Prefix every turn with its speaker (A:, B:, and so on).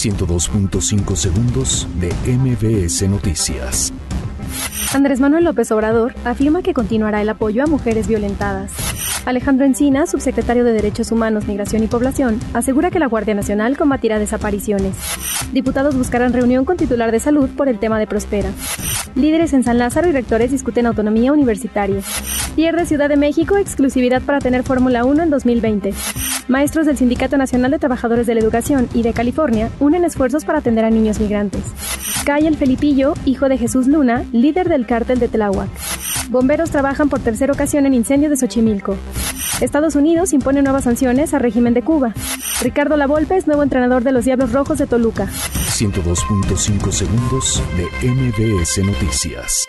A: 102.5 segundos de MBS Noticias.
B: Andrés Manuel López Obrador afirma que continuará el apoyo a mujeres violentadas. Alejandro Encina, subsecretario de Derechos Humanos, Migración y Población, asegura que la Guardia Nacional combatirá desapariciones. Diputados buscarán reunión con titular de salud por el tema de Prospera. Líderes en San Lázaro y rectores discuten autonomía universitaria. Pierde Ciudad de México exclusividad para tener Fórmula 1 en 2020. Maestros del Sindicato Nacional de Trabajadores de la Educación y de California unen esfuerzos para atender a niños migrantes. Cae el Felipillo, hijo de Jesús Luna, líder del cártel de Tláhuac. Bomberos trabajan por tercera ocasión en incendio de Xochimilco. Estados Unidos impone nuevas sanciones al régimen de Cuba. Ricardo Lavolpe es nuevo entrenador de los Diablos Rojos de Toluca.
A: 102.5 segundos de MBS Noticias.